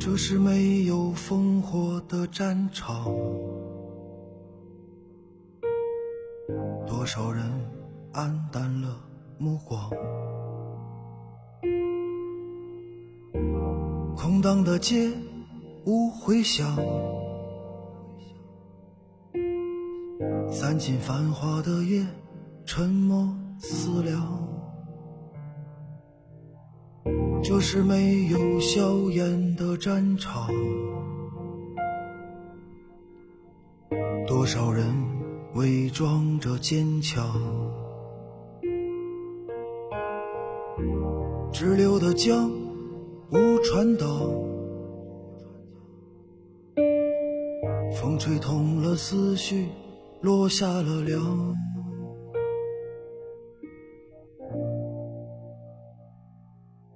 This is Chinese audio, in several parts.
这是没有烽火的战场，多少人黯淡了目光。空荡的街，无回响。散尽繁华的夜，沉默思量。这是没有硝烟的战场，多少人伪装着坚强，支流的江无船到，风吹痛了思绪，落下了凉。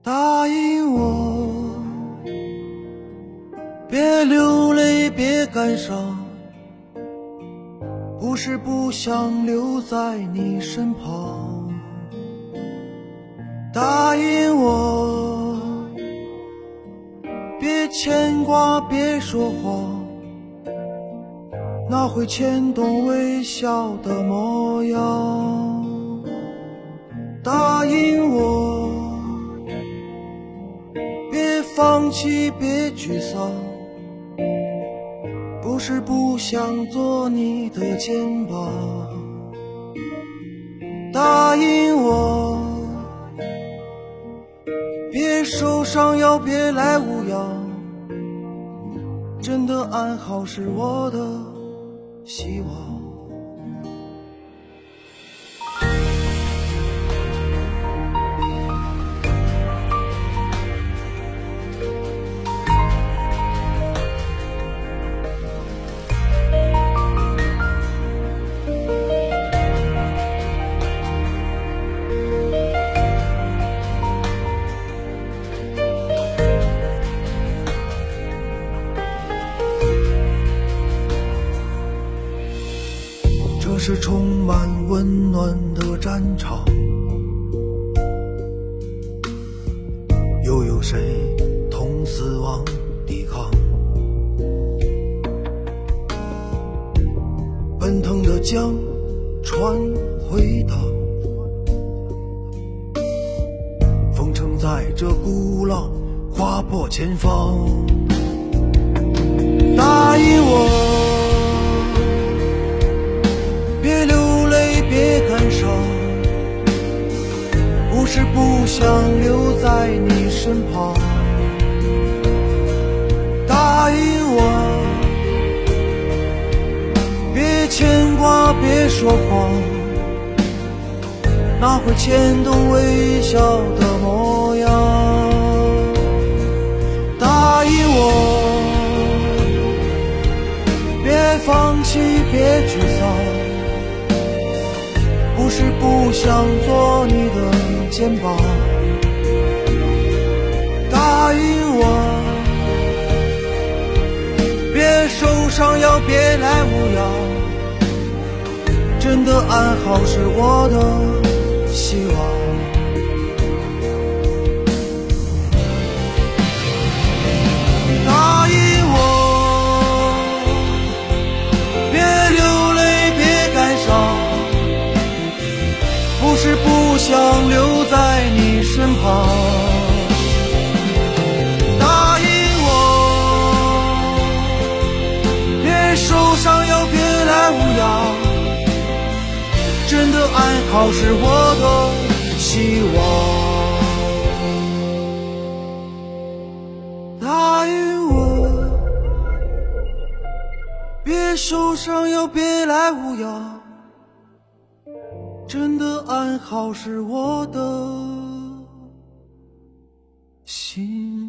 答应我，别流泪，别感伤。不是不想留在你身旁。答应我，别牵挂，别说谎，那会牵动微笑的模样。答应我。别放弃，别沮丧，不是不想做你的肩膀。答应我，别受伤，要别来无恙。真的安好是我的希望。是充满温暖的战场，又有谁同死亡抵抗？奔腾的江，船回荡，风承载着鼓浪，划破前方。答应我。是不想留在你身旁，答应我，别牵挂，别说谎，那会牵动微笑的模样。答应我，别放弃，别沮丧，不是不想做你的。肩膀，答应我，别受伤，要别来无恙。真的安好是我的希望。真的安好是我的希望。答应我，别受伤，要别来无恙。真的安好是我的。心。